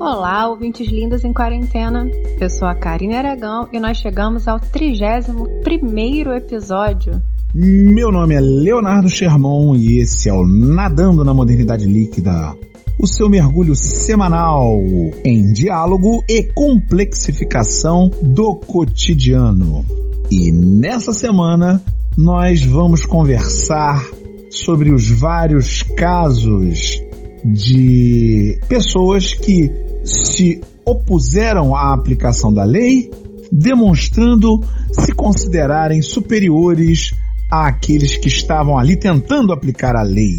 Olá, ouvintes lindos em quarentena. Eu sou a Karine Aragão e nós chegamos ao 31 episódio. Meu nome é Leonardo Sherman e esse é o Nadando na Modernidade Líquida. O seu mergulho semanal em diálogo e complexificação do cotidiano. E nessa semana nós vamos conversar sobre os vários casos de pessoas que se opuseram à aplicação da lei, demonstrando se considerarem superiores àqueles que estavam ali tentando aplicar a lei.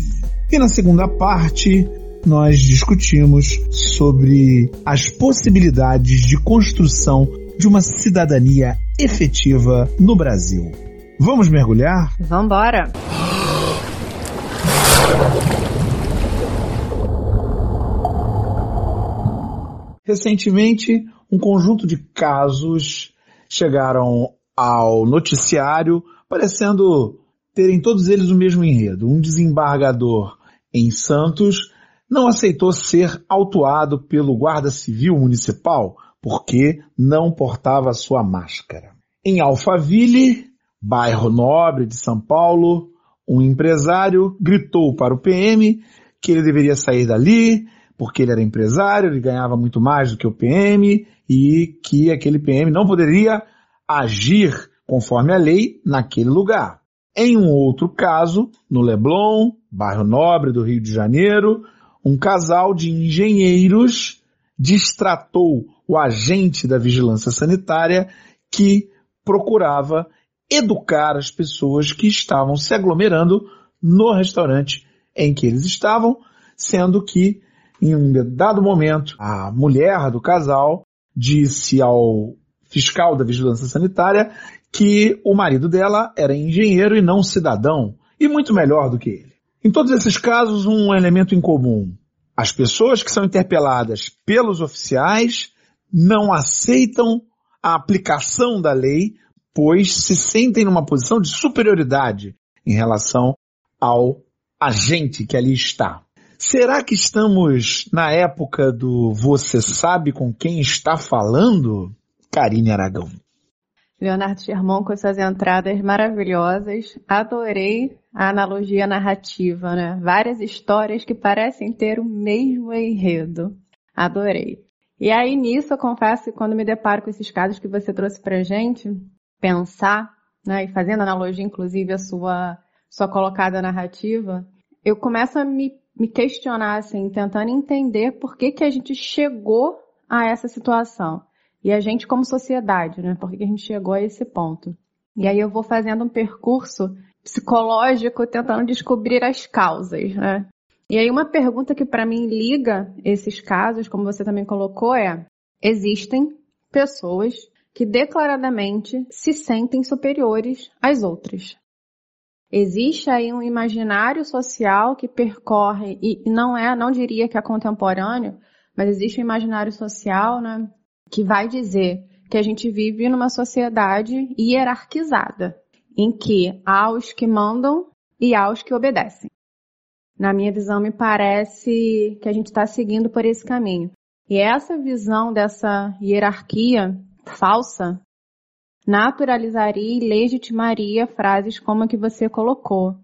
E na segunda parte, nós discutimos sobre as possibilidades de construção de uma cidadania efetiva no Brasil. Vamos mergulhar? Vamos embora! Recentemente, um conjunto de casos chegaram ao noticiário, parecendo terem todos eles o mesmo enredo. Um desembargador em Santos não aceitou ser autuado pelo Guarda Civil Municipal porque não portava sua máscara. Em Alphaville, bairro nobre de São Paulo, um empresário gritou para o PM que ele deveria sair dali, porque ele era empresário, ele ganhava muito mais do que o PM e que aquele PM não poderia agir conforme a lei naquele lugar. Em um outro caso, no Leblon, bairro nobre do Rio de Janeiro, um casal de engenheiros distratou o agente da vigilância sanitária que procurava educar as pessoas que estavam se aglomerando no restaurante em que eles estavam, sendo que em um dado momento, a mulher do casal disse ao fiscal da vigilância sanitária que o marido dela era engenheiro e não cidadão, e muito melhor do que ele. Em todos esses casos, um elemento em comum. As pessoas que são interpeladas pelos oficiais não aceitam a aplicação da lei, pois se sentem numa posição de superioridade em relação ao agente que ali está. Será que estamos na época do você sabe com quem está falando? Karine Aragão. Leonardo Sherman com essas entradas maravilhosas. Adorei a analogia narrativa, né? Várias histórias que parecem ter o mesmo enredo. Adorei. E aí nisso eu confesso que quando me deparo com esses casos que você trouxe pra gente, pensar, né, e fazendo analogia inclusive a sua sua colocada narrativa, eu começo a me me questionar, assim, tentando entender por que, que a gente chegou a essa situação. E a gente como sociedade, né? Por que, que a gente chegou a esse ponto. E aí eu vou fazendo um percurso psicológico tentando descobrir as causas, né? E aí uma pergunta que para mim liga esses casos, como você também colocou, é: existem pessoas que declaradamente se sentem superiores às outras. Existe aí um imaginário social que percorre, e não é, não diria que é contemporâneo, mas existe um imaginário social, né, que vai dizer que a gente vive numa sociedade hierarquizada, em que há os que mandam e há os que obedecem. Na minha visão, me parece que a gente está seguindo por esse caminho. E essa visão dessa hierarquia falsa naturalizaria e legitimaria frases como a que você colocou.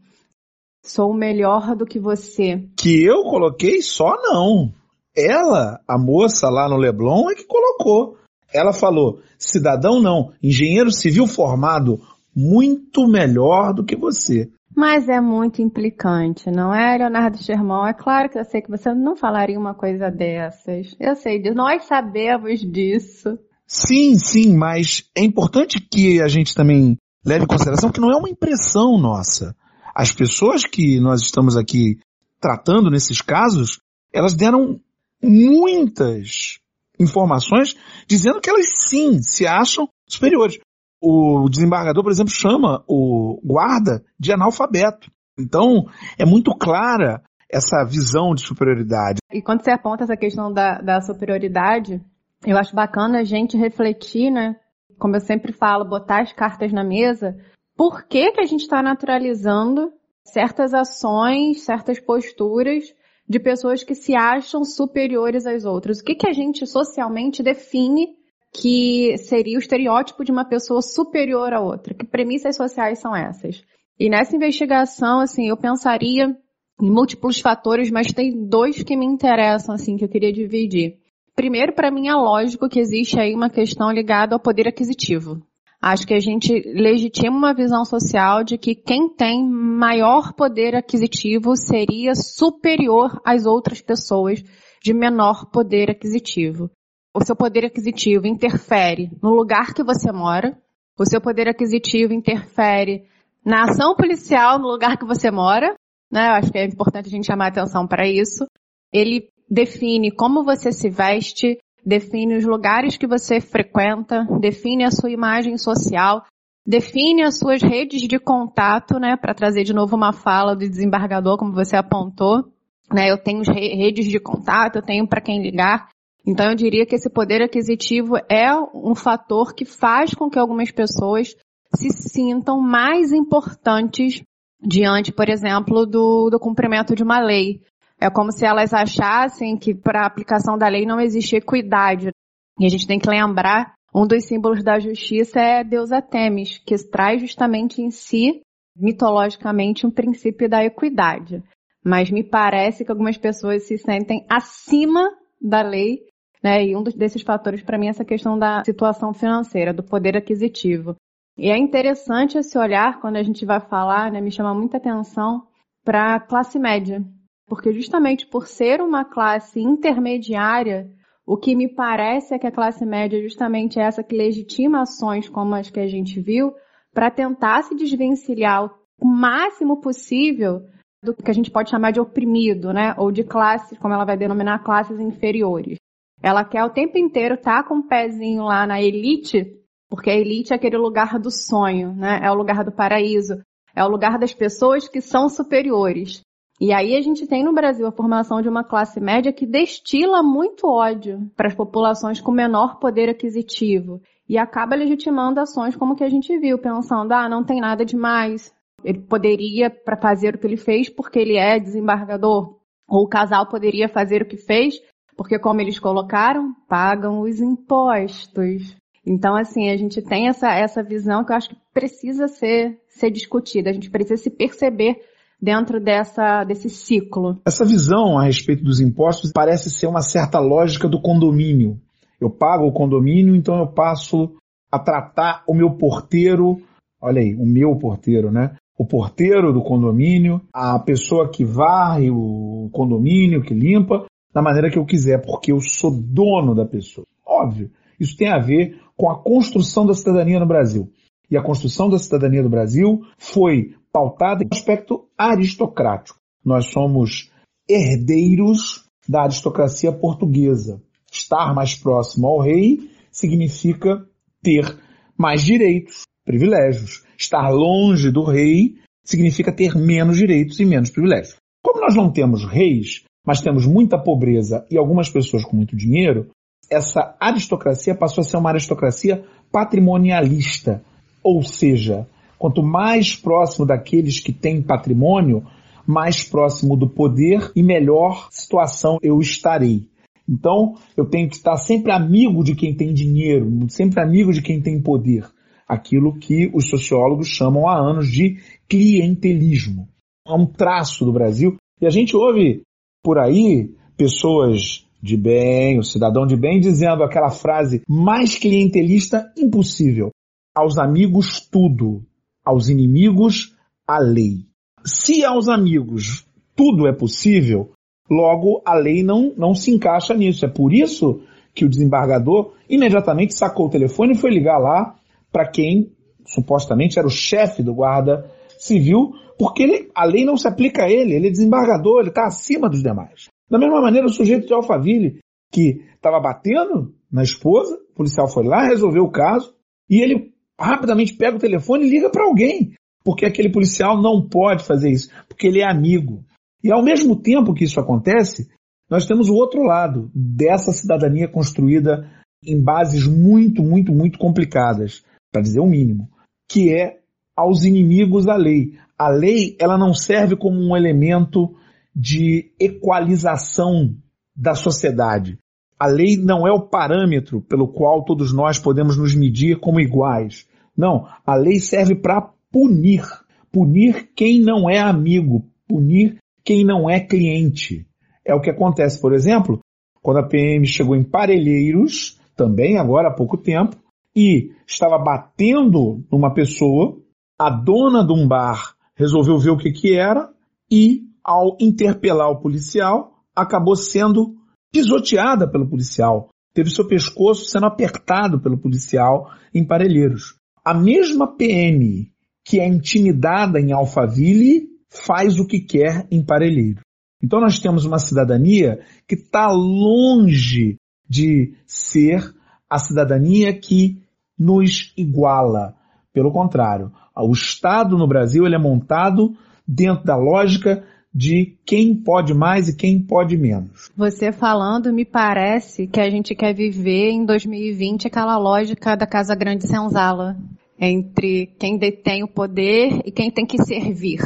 Sou melhor do que você. Que eu coloquei só não. Ela, a moça lá no Leblon, é que colocou. Ela falou: cidadão não, engenheiro civil formado, muito melhor do que você. Mas é muito implicante, não é, Leonardo Sherman? É claro que eu sei que você não falaria uma coisa dessas. Eu sei disso, nós sabemos disso. Sim, sim, mas é importante que a gente também leve em consideração que não é uma impressão nossa. As pessoas que nós estamos aqui tratando nesses casos, elas deram muitas informações dizendo que elas sim se acham superiores. O desembargador, por exemplo, chama o guarda de analfabeto. Então, é muito clara essa visão de superioridade. E quando você aponta essa questão da, da superioridade, eu acho bacana a gente refletir, né? Como eu sempre falo, botar as cartas na mesa. Por que, que a gente está naturalizando certas ações, certas posturas de pessoas que se acham superiores às outras. O que, que a gente socialmente define que seria o estereótipo de uma pessoa superior à outra? Que premissas sociais são essas? E nessa investigação, assim, eu pensaria em múltiplos fatores, mas tem dois que me interessam, assim, que eu queria dividir. Primeiro, para mim é lógico que existe aí uma questão ligada ao poder aquisitivo. Acho que a gente legitima uma visão social de que quem tem maior poder aquisitivo seria superior às outras pessoas de menor poder aquisitivo. O seu poder aquisitivo interfere no lugar que você mora, o seu poder aquisitivo interfere na ação policial no lugar que você mora, né? Acho que é importante a gente chamar atenção para isso. Ele define como você se veste, define os lugares que você frequenta, define a sua imagem social, define as suas redes de contato, né, para trazer de novo uma fala do desembargador, como você apontou, né, eu tenho redes de contato, eu tenho para quem ligar. Então eu diria que esse poder aquisitivo é um fator que faz com que algumas pessoas se sintam mais importantes diante, por exemplo, do, do cumprimento de uma lei. É como se elas achassem que para a aplicação da lei não existe equidade. E a gente tem que lembrar, um dos símbolos da justiça é deusa Temis, que traz justamente em si, mitologicamente, um princípio da equidade. Mas me parece que algumas pessoas se sentem acima da lei, né? E um desses fatores para mim é essa questão da situação financeira, do poder aquisitivo. E é interessante esse olhar quando a gente vai falar, né? Me chama muita atenção para a classe média porque justamente por ser uma classe intermediária, o que me parece é que a classe média justamente é essa que legitima ações como as que a gente viu, para tentar se desvencilhar o máximo possível do que a gente pode chamar de oprimido, né? Ou de classes, como ela vai denominar, classes inferiores. Ela quer o tempo inteiro estar tá com o um pezinho lá na elite, porque a elite é aquele lugar do sonho, né? É o lugar do paraíso. É o lugar das pessoas que são superiores. E aí a gente tem no Brasil a formação de uma classe média que destila muito ódio para as populações com menor poder aquisitivo e acaba legitimando ações como que a gente viu, pensando, ah, não tem nada demais. Ele poderia para fazer o que ele fez porque ele é desembargador, ou o casal poderia fazer o que fez porque como eles colocaram, pagam os impostos. Então, assim, a gente tem essa, essa visão que eu acho que precisa ser, ser discutida. A gente precisa se perceber dentro dessa, desse ciclo. Essa visão a respeito dos impostos parece ser uma certa lógica do condomínio. Eu pago o condomínio, então eu passo a tratar o meu porteiro, olha aí, o meu porteiro, né? O porteiro do condomínio, a pessoa que varre o condomínio, que limpa, da maneira que eu quiser, porque eu sou dono da pessoa. Óbvio, isso tem a ver com a construção da cidadania no Brasil. E a construção da cidadania do Brasil foi pautada em aspecto aristocrático. Nós somos herdeiros da aristocracia portuguesa. Estar mais próximo ao rei significa ter mais direitos, privilégios. Estar longe do rei significa ter menos direitos e menos privilégios. Como nós não temos reis, mas temos muita pobreza e algumas pessoas com muito dinheiro, essa aristocracia passou a ser uma aristocracia patrimonialista, ou seja, Quanto mais próximo daqueles que têm patrimônio, mais próximo do poder e melhor situação eu estarei. Então, eu tenho que estar sempre amigo de quem tem dinheiro, sempre amigo de quem tem poder. Aquilo que os sociólogos chamam há anos de clientelismo. É um traço do Brasil. E a gente ouve por aí pessoas de bem, o cidadão de bem, dizendo aquela frase mais clientelista impossível. Aos amigos tudo, aos inimigos a lei. Se aos amigos tudo é possível, logo a lei não, não se encaixa nisso. É por isso que o desembargador imediatamente sacou o telefone e foi ligar lá para quem supostamente era o chefe do guarda civil, porque ele, a lei não se aplica a ele, ele é desembargador, ele está acima dos demais. Da mesma maneira, o sujeito de Alphaville, que estava batendo na esposa, o policial foi lá, resolveu o caso, e ele rapidamente pega o telefone e liga para alguém. Porque aquele policial não pode fazer isso, porque ele é amigo. E ao mesmo tempo que isso acontece, nós temos o outro lado dessa cidadania construída em bases muito, muito, muito complicadas, para dizer o mínimo, que é aos inimigos da lei. A lei, ela não serve como um elemento de equalização da sociedade. A lei não é o parâmetro pelo qual todos nós podemos nos medir como iguais. Não, a lei serve para punir. Punir quem não é amigo, punir quem não é cliente. É o que acontece, por exemplo, quando a PM chegou em Parelheiros, também agora há pouco tempo, e estava batendo numa pessoa, a dona de um bar resolveu ver o que que era e, ao interpelar o policial, acabou sendo pisoteada pelo policial. Teve seu pescoço sendo apertado pelo policial em Parelheiros. A mesma PM que é intimidada em Alphaville faz o que quer em Parelheiros. Então nós temos uma cidadania que está longe de ser a cidadania que nos iguala. Pelo contrário, o Estado no Brasil ele é montado dentro da lógica de quem pode mais e quem pode menos. Você falando, me parece que a gente quer viver em 2020 aquela lógica da Casa Grande Senzala, entre quem detém o poder e quem tem que servir.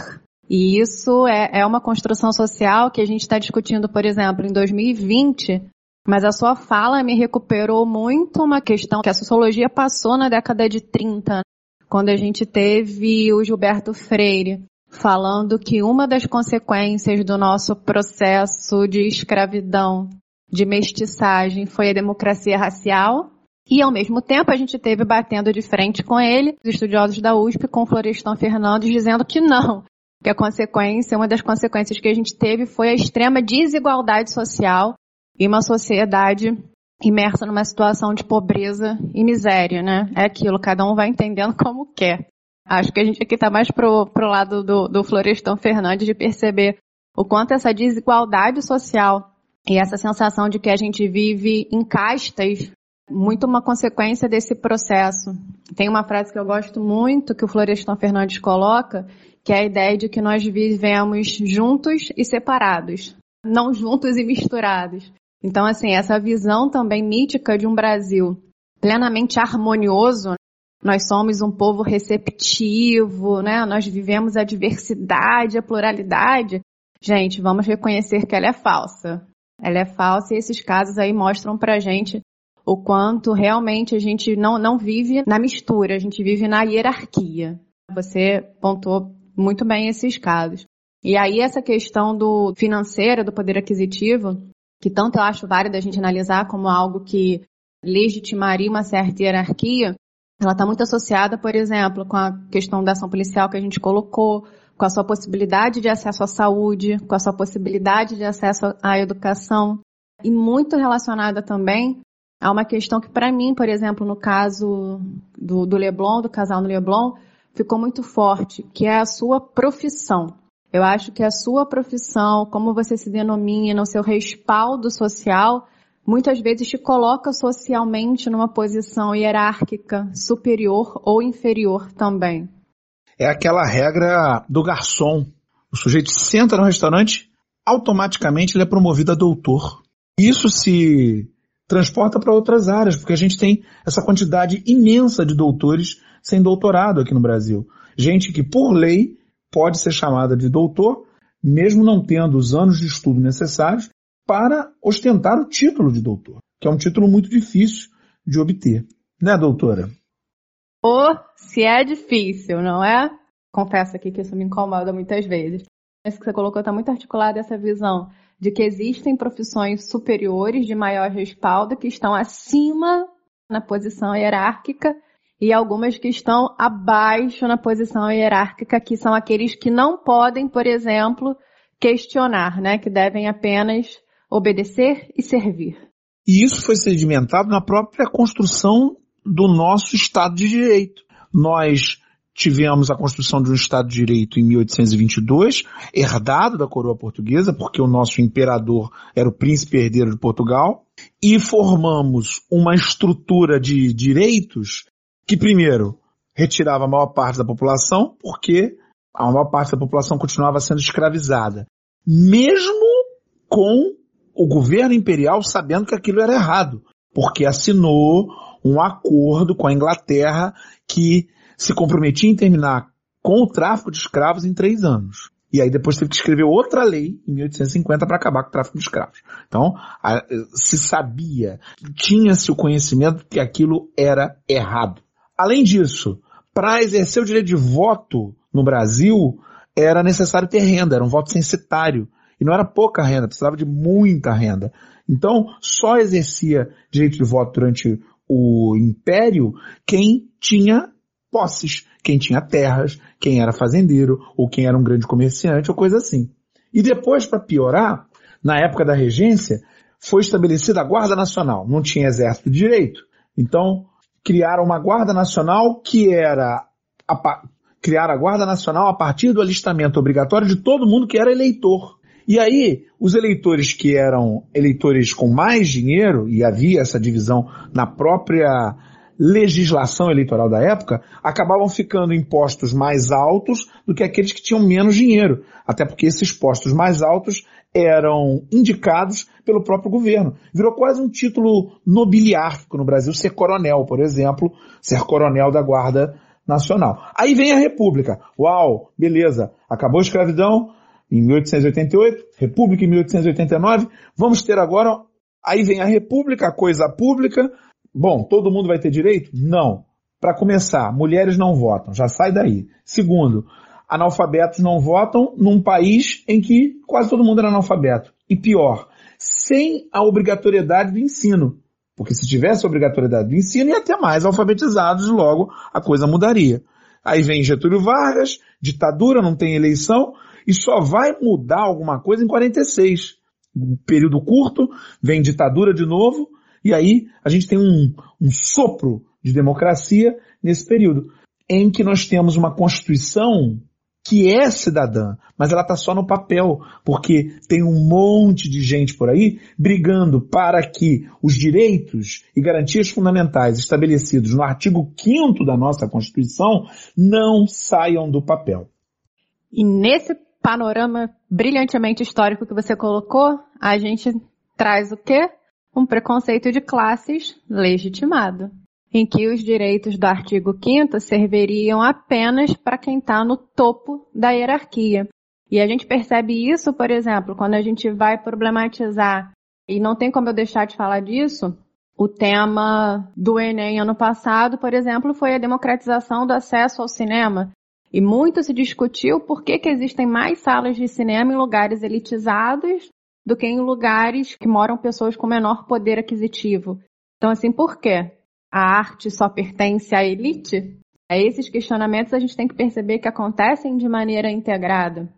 E isso é, é uma construção social que a gente está discutindo, por exemplo, em 2020, mas a sua fala me recuperou muito uma questão que a sociologia passou na década de 30, quando a gente teve o Gilberto Freire falando que uma das consequências do nosso processo de escravidão, de mestiçagem, foi a democracia racial. E ao mesmo tempo a gente teve batendo de frente com ele, os estudiosos da USP, com Florestan Fernandes, dizendo que não, que a consequência, uma das consequências que a gente teve foi a extrema desigualdade social e uma sociedade imersa numa situação de pobreza e miséria, né? É aquilo, cada um vai entendendo como quer. Acho que a gente aqui está mais pro, pro lado do, do Florestan Fernandes de perceber o quanto essa desigualdade social e essa sensação de que a gente vive em castas, muito uma consequência desse processo. Tem uma frase que eu gosto muito que o Florestan Fernandes coloca, que é a ideia de que nós vivemos juntos e separados, não juntos e misturados. Então, assim, essa visão também mítica de um Brasil plenamente harmonioso, nós somos um povo receptivo, né? Nós vivemos a diversidade, a pluralidade. Gente, vamos reconhecer que ela é falsa. Ela é falsa e esses casos aí mostram pra gente o quanto realmente a gente não, não vive na mistura, a gente vive na hierarquia. Você pontuou muito bem esses casos. E aí essa questão do financeiro, do poder aquisitivo, que tanto eu acho válido a gente analisar como algo que legitimaria uma certa hierarquia, ela está muito associada, por exemplo, com a questão da ação policial que a gente colocou, com a sua possibilidade de acesso à saúde, com a sua possibilidade de acesso à educação, e muito relacionada também a uma questão que, para mim, por exemplo, no caso do, do Leblon, do casal no Leblon, ficou muito forte, que é a sua profissão. Eu acho que a sua profissão, como você se denomina, o seu respaldo social, muitas vezes te coloca socialmente numa posição hierárquica superior ou inferior também. É aquela regra do garçom. O sujeito senta no restaurante, automaticamente ele é promovido a doutor. Isso se transporta para outras áreas, porque a gente tem essa quantidade imensa de doutores sem doutorado aqui no Brasil. Gente que, por lei, pode ser chamada de doutor, mesmo não tendo os anos de estudo necessários para ostentar o título de doutor, que é um título muito difícil de obter. Né, doutora? Ou se é difícil, não é? Confesso aqui que isso me incomoda muitas vezes. Isso que você colocou está muito articulado essa visão de que existem profissões superiores de maior respaldo que estão acima na posição hierárquica e algumas que estão abaixo na posição hierárquica, que são aqueles que não podem, por exemplo, questionar, né, que devem apenas obedecer e servir. E isso foi sedimentado na própria construção do nosso Estado de Direito. Nós tivemos a construção de um Estado de Direito em 1822, herdado da coroa portuguesa, porque o nosso imperador era o príncipe herdeiro de Portugal, e formamos uma estrutura de direitos que primeiro retirava a maior parte da população, porque a maior parte da população continuava sendo escravizada, mesmo com o governo imperial sabendo que aquilo era errado, porque assinou um acordo com a Inglaterra que se comprometia em terminar com o tráfico de escravos em três anos. E aí depois teve que escrever outra lei em 1850 para acabar com o tráfico de escravos. Então, a, se sabia, tinha-se o conhecimento que aquilo era errado. Além disso, para exercer o direito de voto no Brasil, era necessário ter renda, era um voto censitário. E não era pouca renda, precisava de muita renda. Então, só exercia direito de voto durante o Império quem tinha posses, quem tinha terras, quem era fazendeiro, ou quem era um grande comerciante, ou coisa assim. E depois, para piorar, na época da regência, foi estabelecida a Guarda Nacional. Não tinha exército de direito. Então, criaram uma Guarda Nacional que era a, criar a Guarda Nacional a partir do alistamento obrigatório de todo mundo que era eleitor. E aí, os eleitores que eram eleitores com mais dinheiro, e havia essa divisão na própria legislação eleitoral da época, acabavam ficando impostos mais altos do que aqueles que tinham menos dinheiro. Até porque esses postos mais altos eram indicados pelo próprio governo. Virou quase um título nobiliárquico no Brasil, ser coronel, por exemplo, ser coronel da Guarda Nacional. Aí vem a República. Uau, beleza. Acabou a escravidão, em 1888, República em 1889, vamos ter agora, aí vem a República, a coisa pública. Bom, todo mundo vai ter direito? Não. Para começar, mulheres não votam, já sai daí. Segundo, analfabetos não votam num país em que quase todo mundo era analfabeto. E pior, sem a obrigatoriedade do ensino. Porque se tivesse a obrigatoriedade do ensino, ia ter mais alfabetizados, logo a coisa mudaria. Aí vem Getúlio Vargas, ditadura, não tem eleição, e só vai mudar alguma coisa em 46. Um período curto, vem ditadura de novo, e aí a gente tem um, um sopro de democracia nesse período, em que nós temos uma Constituição que é cidadã, mas ela está só no papel, porque tem um monte de gente por aí brigando para que os direitos e garantias fundamentais estabelecidos no artigo 5 da nossa Constituição não saiam do papel. E nesse panorama brilhantemente histórico que você colocou, a gente traz o quê? Um preconceito de classes legitimado, em que os direitos do artigo 5 serviriam apenas para quem está no topo da hierarquia. E a gente percebe isso, por exemplo, quando a gente vai problematizar, e não tem como eu deixar de falar disso, o tema do Enem ano passado, por exemplo, foi a democratização do acesso ao cinema. E muito se discutiu por que, que existem mais salas de cinema em lugares elitizados do que em lugares que moram pessoas com menor poder aquisitivo. Então, assim, por quê? A arte só pertence à elite? É esses questionamentos a gente tem que perceber que acontecem de maneira integrada.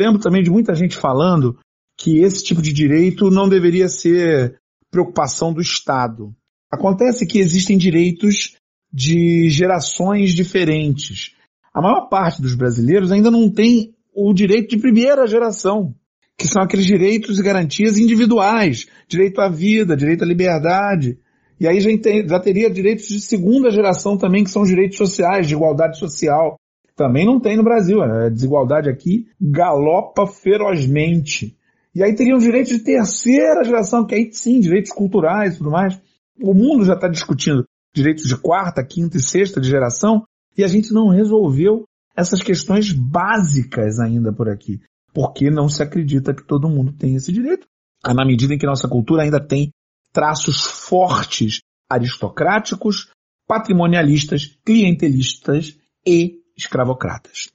Lembro também de muita gente falando que esse tipo de direito não deveria ser preocupação do Estado. Acontece que existem direitos de gerações diferentes. A maior parte dos brasileiros ainda não tem o direito de primeira geração, que são aqueles direitos e garantias individuais, direito à vida, direito à liberdade. E aí já, tem, já teria direitos de segunda geração também, que são direitos sociais, de igualdade social. Também não tem no Brasil. A desigualdade aqui galopa ferozmente. E aí teriam direitos de terceira geração, que aí sim, direitos culturais e tudo mais. O mundo já está discutindo direitos de quarta, quinta e sexta de geração, e a gente não resolveu essas questões básicas ainda por aqui. Porque não se acredita que todo mundo tem esse direito. Na medida em que nossa cultura ainda tem traços fortes aristocráticos, patrimonialistas, clientelistas e escravocratas.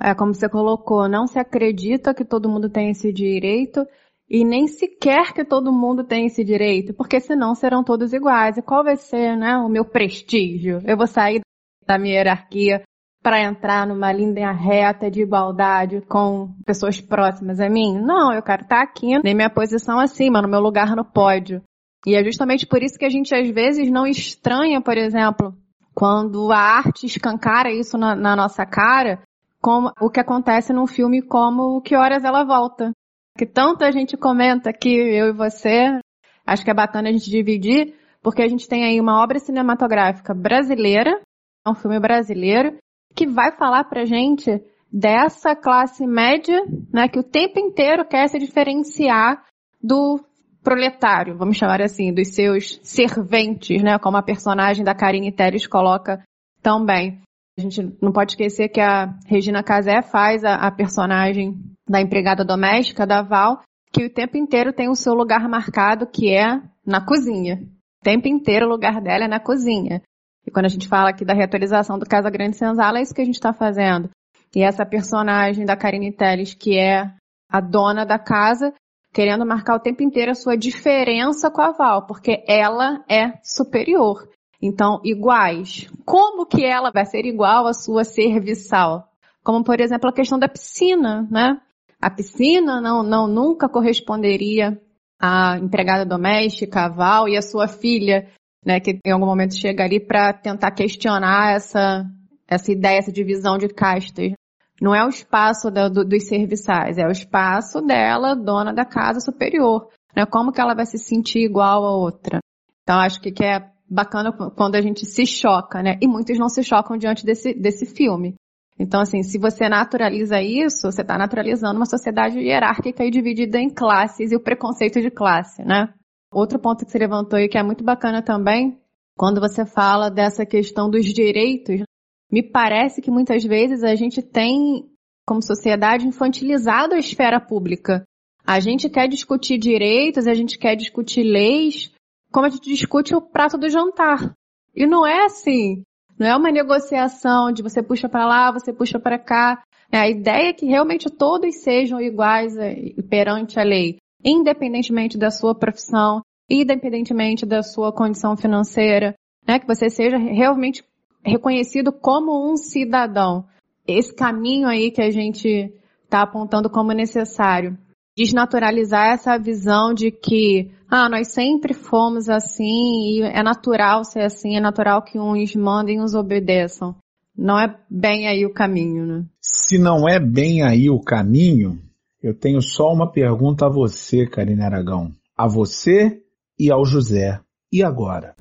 É como você colocou, não se acredita que todo mundo tem esse direito e nem sequer que todo mundo tem esse direito, porque senão serão todos iguais. E qual vai ser, né, o meu prestígio? Eu vou sair da minha hierarquia para entrar numa linha reta de igualdade com pessoas próximas a mim? Não, eu quero estar tá aqui, nem minha posição acima, no meu lugar no pódio. E é justamente por isso que a gente às vezes não estranha, por exemplo, quando a arte escancara isso na, na nossa cara, como o que acontece num filme como Que Horas Ela Volta. Que tanta gente comenta aqui, eu e você, acho que é bacana a gente dividir, porque a gente tem aí uma obra cinematográfica brasileira, é um filme brasileiro que vai falar pra gente dessa classe média, né, que o tempo inteiro quer se diferenciar do proletário, vamos chamar assim, dos seus serventes, né, como a personagem da Karine Telles coloca tão bem. A gente não pode esquecer que a Regina Casé faz a, a personagem da empregada doméstica da Val, que o tempo inteiro tem o seu lugar marcado, que é na cozinha. O tempo inteiro o lugar dela é na cozinha. E quando a gente fala aqui da reatualização do Casa Grande Senzala, é isso que a gente está fazendo. E essa personagem da Karine Telles, que é a dona da casa, querendo marcar o tempo inteiro a sua diferença com a Val, porque ela é superior. Então, iguais. Como que ela vai ser igual à sua serviçal? Como, por exemplo, a questão da piscina, né? A piscina não, não nunca corresponderia à empregada doméstica, a Val, e a sua filha, né, que em algum momento chega ali para tentar questionar essa, essa ideia, essa divisão de castas. Não é o espaço do, do, dos serviçais, é o espaço dela, dona da casa superior. Né? Como que ela vai se sentir igual a outra? Então acho que, que é bacana quando a gente se choca, né? E muitos não se chocam diante desse, desse filme. Então, assim, se você naturaliza isso, você está naturalizando uma sociedade hierárquica e dividida em classes e o preconceito de classe, né? Outro ponto que você levantou e que é muito bacana também, quando você fala dessa questão dos direitos, me parece que muitas vezes a gente tem, como sociedade, infantilizado a esfera pública. A gente quer discutir direitos, a gente quer discutir leis, como a gente discute o prato do jantar. E não é assim. Não é uma negociação de você puxa para lá, você puxa para cá. É a ideia é que realmente todos sejam iguais eh, perante a lei, independentemente da sua profissão, independentemente da sua condição financeira, né? Que você seja realmente reconhecido como um cidadão. Esse caminho aí que a gente está apontando como necessário. Desnaturalizar essa visão de que, ah, nós sempre fomos assim e é natural ser assim, é natural que uns mandem e uns obedeçam. Não é bem aí o caminho, né? Se não é bem aí o caminho, eu tenho só uma pergunta a você, Karine Aragão. A você e ao José. E agora?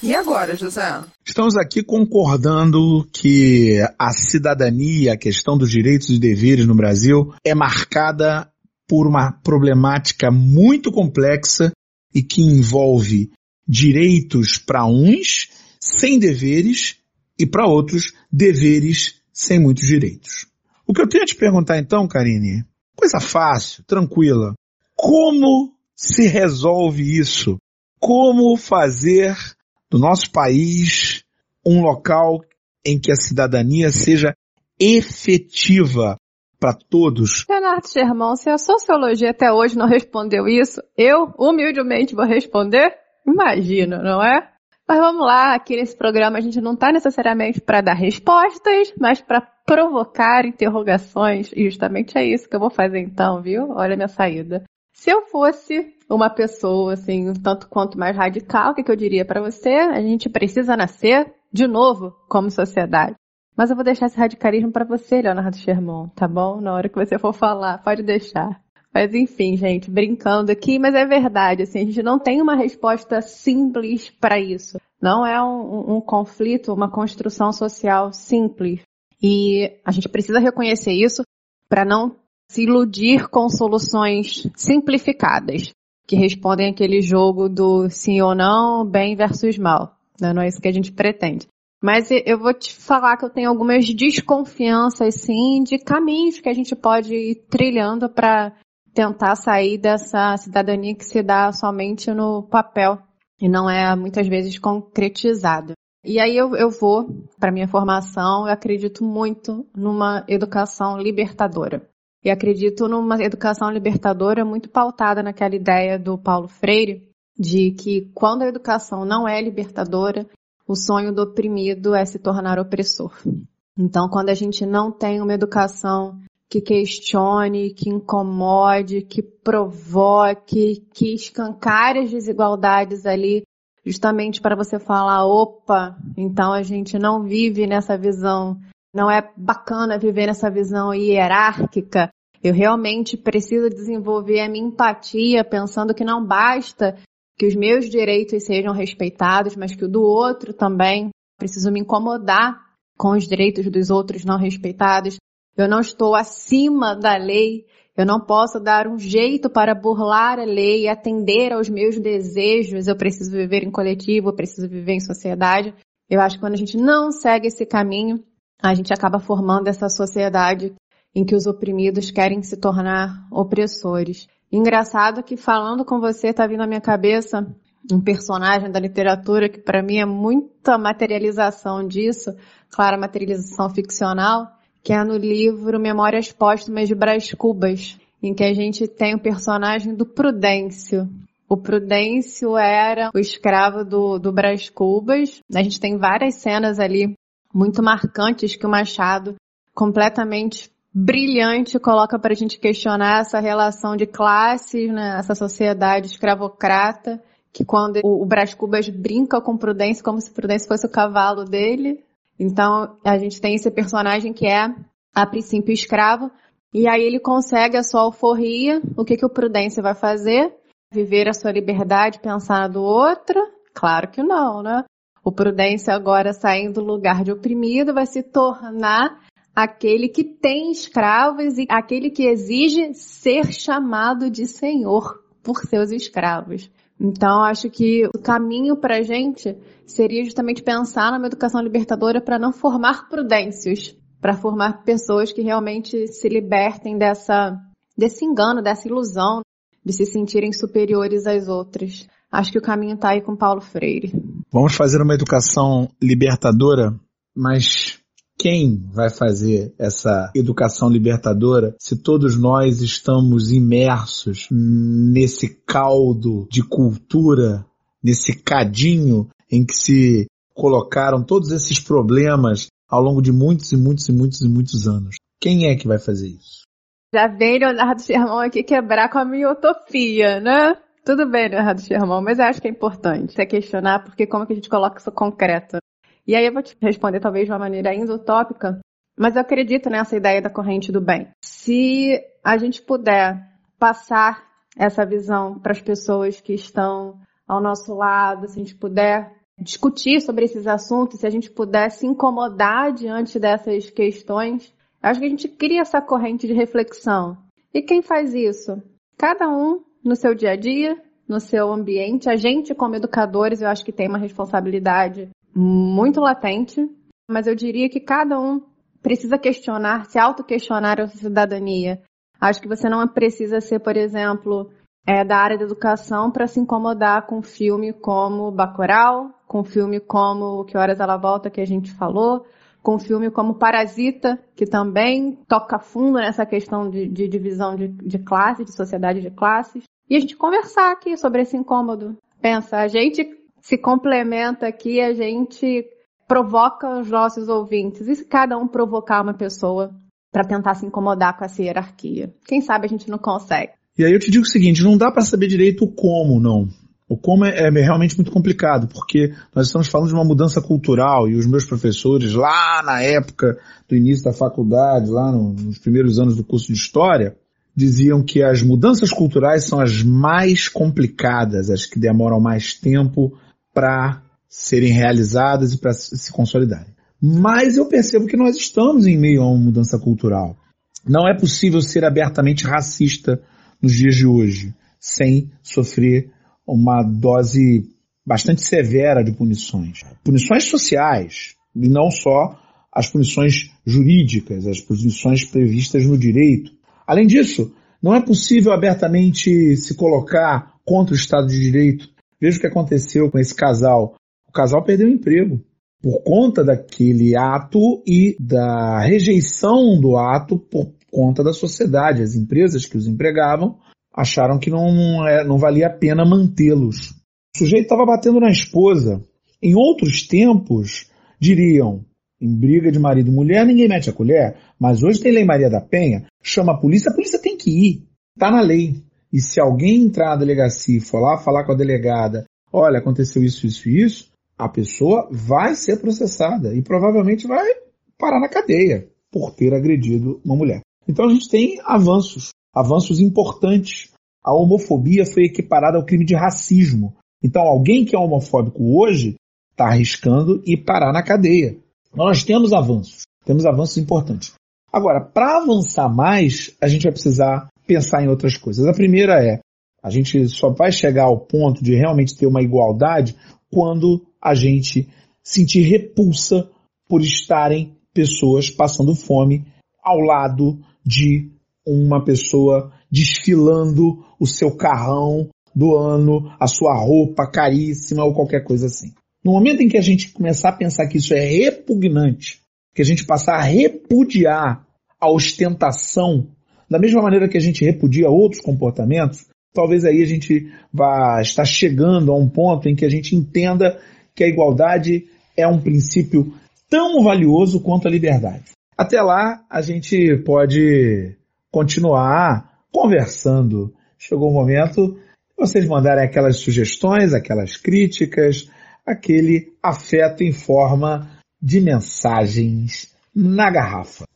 E agora, José? Estamos aqui concordando que a cidadania, a questão dos direitos e deveres no Brasil é marcada por uma problemática muito complexa e que envolve direitos para uns sem deveres e para outros deveres sem muitos direitos. O que eu tenho a te perguntar então, Karine, coisa fácil, tranquila. Como se resolve isso? Como fazer do nosso país um local em que a cidadania seja efetiva para todos. Renato Germão, se a sociologia até hoje não respondeu isso, eu humildemente vou responder? Imagino, não é? Mas vamos lá, aqui nesse programa a gente não está necessariamente para dar respostas, mas para provocar interrogações. E justamente é isso que eu vou fazer então, viu? Olha a minha saída. Se eu fosse uma pessoa, assim, tanto quanto mais radical, o que, que eu diria para você? A gente precisa nascer de novo como sociedade. Mas eu vou deixar esse radicalismo para você, Leonardo Sherman, tá bom? Na hora que você for falar, pode deixar. Mas enfim, gente, brincando aqui, mas é verdade, assim, a gente não tem uma resposta simples para isso. Não é um, um conflito, uma construção social simples. E a gente precisa reconhecer isso para não se iludir com soluções simplificadas, que respondem aquele jogo do sim ou não, bem versus mal. Né? Não é isso que a gente pretende. Mas eu vou te falar que eu tenho algumas desconfianças, sim, de caminhos que a gente pode ir trilhando para tentar sair dessa cidadania que se dá somente no papel e não é muitas vezes concretizada. E aí eu, eu vou, para minha formação, eu acredito muito numa educação libertadora. E acredito numa educação libertadora muito pautada naquela ideia do Paulo Freire, de que quando a educação não é libertadora, o sonho do oprimido é se tornar opressor. Então, quando a gente não tem uma educação que questione, que incomode, que provoque, que escancare as desigualdades ali, justamente para você falar, opa, então a gente não vive nessa visão não é bacana viver nessa visão hierárquica. Eu realmente preciso desenvolver a minha empatia, pensando que não basta que os meus direitos sejam respeitados, mas que o do outro também. Preciso me incomodar com os direitos dos outros não respeitados. Eu não estou acima da lei. Eu não posso dar um jeito para burlar a lei atender aos meus desejos. Eu preciso viver em coletivo, eu preciso viver em sociedade. Eu acho que quando a gente não segue esse caminho, a gente acaba formando essa sociedade em que os oprimidos querem se tornar opressores. Engraçado que falando com você tá vindo à minha cabeça um personagem da literatura que para mim é muita materialização disso, claro, materialização ficcional, que é no livro Memórias Póstumas de Brás Cubas, em que a gente tem o personagem do Prudêncio. O Prudêncio era o escravo do, do Brás Cubas. A gente tem várias cenas ali muito marcantes que o Machado completamente brilhante coloca para a gente questionar essa relação de classes, né? essa sociedade escravocrata, que quando o, o Brás Cubas brinca com Prudência como se Prudência fosse o cavalo dele. Então a gente tem esse personagem que é a princípio escravo, e aí ele consegue a sua alforria. O que, que o Prudência vai fazer? Viver a sua liberdade, pensar do outro? Claro que não, né? O Prudência agora saindo do lugar de oprimido vai se tornar aquele que tem escravos e aquele que exige ser chamado de senhor por seus escravos. Então, acho que o caminho para a gente seria justamente pensar numa educação libertadora para não formar prudêncios, para formar pessoas que realmente se libertem dessa, desse engano, dessa ilusão de se sentirem superiores às outras. Acho que o caminho está aí com Paulo Freire. Vamos fazer uma educação libertadora, mas quem vai fazer essa educação libertadora se todos nós estamos imersos nesse caldo de cultura, nesse cadinho em que se colocaram todos esses problemas ao longo de muitos e muitos e muitos e muitos anos? Quem é que vai fazer isso? Já vem Leonardo Sherman aqui quebrar com a minha utopia, né? Tudo bem, Leonardo Sherman, mas eu acho que é importante você questionar porque como que a gente coloca isso concreto. E aí eu vou te responder talvez de uma maneira ainda utópica, mas eu acredito nessa ideia da corrente do bem. Se a gente puder passar essa visão para as pessoas que estão ao nosso lado, se a gente puder discutir sobre esses assuntos, se a gente puder se incomodar diante dessas questões, acho que a gente cria essa corrente de reflexão. E quem faz isso? Cada um no seu dia a dia, no seu ambiente. A gente, como educadores, eu acho que tem uma responsabilidade muito latente, mas eu diria que cada um precisa questionar, se auto-questionar a cidadania. Acho que você não precisa ser, por exemplo, é, da área da educação para se incomodar com filme como Bacurau, com filme como Que Horas Ela Volta, que a gente falou, com filme como Parasita, que também toca fundo nessa questão de, de divisão de, de classe, de sociedade de classes. E a gente conversar aqui sobre esse incômodo. Pensa, a gente se complementa aqui, a gente provoca os nossos ouvintes. E se cada um provocar uma pessoa para tentar se incomodar com essa hierarquia? Quem sabe a gente não consegue. E aí eu te digo o seguinte, não dá para saber direito o como, não. O como é, é, realmente muito complicado, porque nós estamos falando de uma mudança cultural e os meus professores lá na época do início da faculdade, lá no, nos primeiros anos do curso de História, diziam que as mudanças culturais são as mais complicadas, as que demoram mais tempo para serem realizadas e para se consolidarem. Mas eu percebo que nós estamos em meio a uma mudança cultural. Não é possível ser abertamente racista nos dias de hoje, sem sofrer uma dose bastante severa de punições. Punições sociais, e não só as punições jurídicas, as punições previstas no direito. Além disso, não é possível abertamente se colocar contra o Estado de Direito Veja o que aconteceu com esse casal. O casal perdeu o emprego por conta daquele ato e da rejeição do ato por conta da sociedade. As empresas que os empregavam acharam que não, é, não valia a pena mantê-los. O sujeito estava batendo na esposa. Em outros tempos, diriam, em briga de marido e mulher, ninguém mete a colher, mas hoje tem Lei Maria da Penha, chama a polícia, a polícia tem que ir. Está na lei. E se alguém entrar na delegacia e for lá falar com a delegada, olha, aconteceu isso, isso e isso, a pessoa vai ser processada e provavelmente vai parar na cadeia por ter agredido uma mulher. Então a gente tem avanços, avanços importantes. A homofobia foi equiparada ao crime de racismo. Então alguém que é homofóbico hoje está arriscando e parar na cadeia. Nós temos avanços, temos avanços importantes. Agora, para avançar mais, a gente vai precisar pensar em outras coisas. A primeira é, a gente só vai chegar ao ponto de realmente ter uma igualdade quando a gente sentir repulsa por estarem pessoas passando fome ao lado de uma pessoa desfilando o seu carrão do ano, a sua roupa caríssima ou qualquer coisa assim. No momento em que a gente começar a pensar que isso é repugnante, que a gente passar a repudiar a ostentação, da mesma maneira que a gente repudia outros comportamentos, talvez aí a gente vá estar chegando a um ponto em que a gente entenda que a igualdade é um princípio tão valioso quanto a liberdade. Até lá, a gente pode continuar conversando. Chegou o momento vocês mandarem aquelas sugestões, aquelas críticas, aquele afeto em forma de mensagens na garrafa.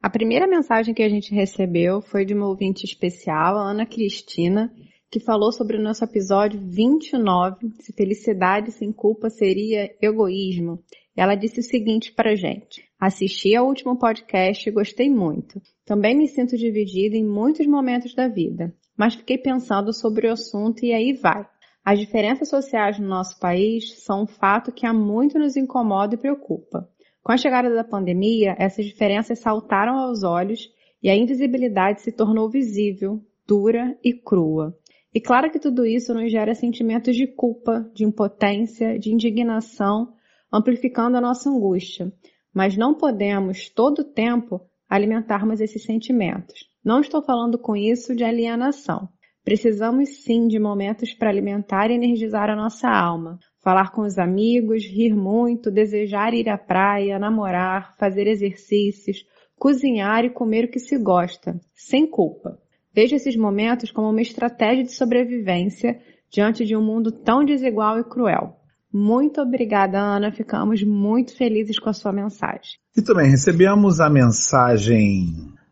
A primeira mensagem que a gente recebeu foi de uma ouvinte especial, a Ana Cristina, que falou sobre o nosso episódio 29, se felicidade sem culpa seria egoísmo. Ela disse o seguinte pra gente: Assisti ao último podcast e gostei muito. Também me sinto dividida em muitos momentos da vida, mas fiquei pensando sobre o assunto e aí vai. As diferenças sociais no nosso país são um fato que há muito nos incomoda e preocupa. Com a chegada da pandemia, essas diferenças saltaram aos olhos e a invisibilidade se tornou visível, dura e crua. E claro que tudo isso nos gera sentimentos de culpa, de impotência, de indignação amplificando a nossa angústia. Mas não podemos, todo o tempo, alimentarmos esses sentimentos. Não estou falando com isso de alienação. Precisamos sim de momentos para alimentar e energizar a nossa alma. Falar com os amigos, rir muito, desejar ir à praia, namorar, fazer exercícios, cozinhar e comer o que se gosta, sem culpa. Veja esses momentos como uma estratégia de sobrevivência diante de um mundo tão desigual e cruel. Muito obrigada, Ana. Ficamos muito felizes com a sua mensagem. E também recebemos a mensagem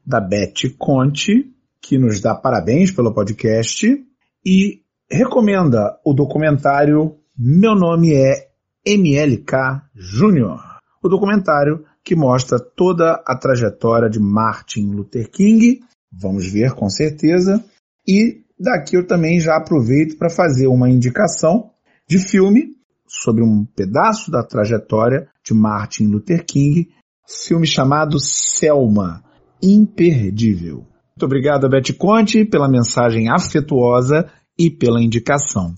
da Beth Conte, que nos dá parabéns pelo podcast e recomenda o documentário Meu Nome é MLK Júnior. O documentário que mostra toda a trajetória de Martin Luther King. Vamos ver com certeza. E daqui eu também já aproveito para fazer uma indicação de filme sobre um pedaço da trajetória de Martin Luther King, filme chamado Selma, imperdível. Muito obrigado, Beth Conte, pela mensagem afetuosa e pela indicação.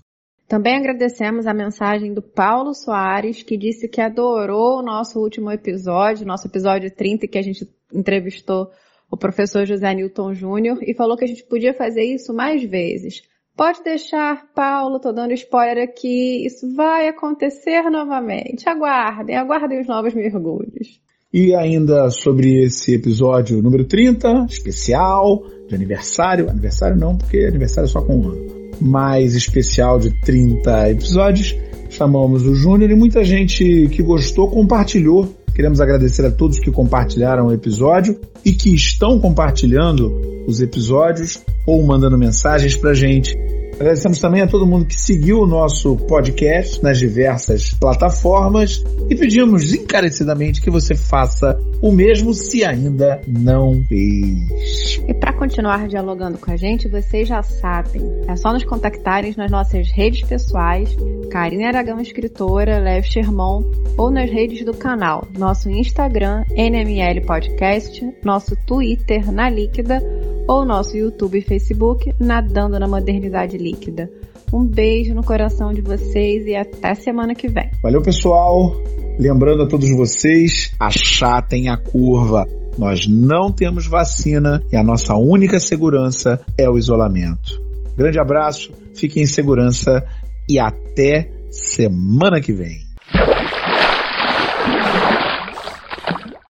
Também agradecemos a mensagem do Paulo Soares, que disse que adorou o nosso último episódio, nosso episódio 30, que a gente entrevistou o professor José Newton Júnior, e falou que a gente podia fazer isso mais vezes. Pode deixar, Paulo, tô dando spoiler aqui, isso vai acontecer novamente. Aguardem, aguardem os novos mergulhos. E ainda sobre esse episódio número 30, especial, de aniversário. Aniversário não, porque aniversário é só com um ano. Mais especial de 30 episódios. Chamamos o Júnior e muita gente que gostou compartilhou. Queremos agradecer a todos que compartilharam o episódio e que estão compartilhando os episódios ou mandando mensagens pra gente. Agradecemos também a todo mundo que seguiu o nosso podcast nas diversas plataformas e pedimos encarecidamente que você faça o mesmo se ainda não fez. E para continuar dialogando com a gente, vocês já sabem, é só nos contactarem nas nossas redes pessoais, Karina Aragão Escritora, Léo Sherman, ou nas redes do canal, nosso Instagram, NML Podcast, nosso Twitter, na Líquida, ou nosso YouTube e Facebook, Nadando na Modernidade Líquida. Um beijo no coração de vocês e até semana que vem. Valeu, pessoal! Lembrando a todos vocês, achatem a curva. Nós não temos vacina e a nossa única segurança é o isolamento. Grande abraço, fiquem em segurança e até semana que vem.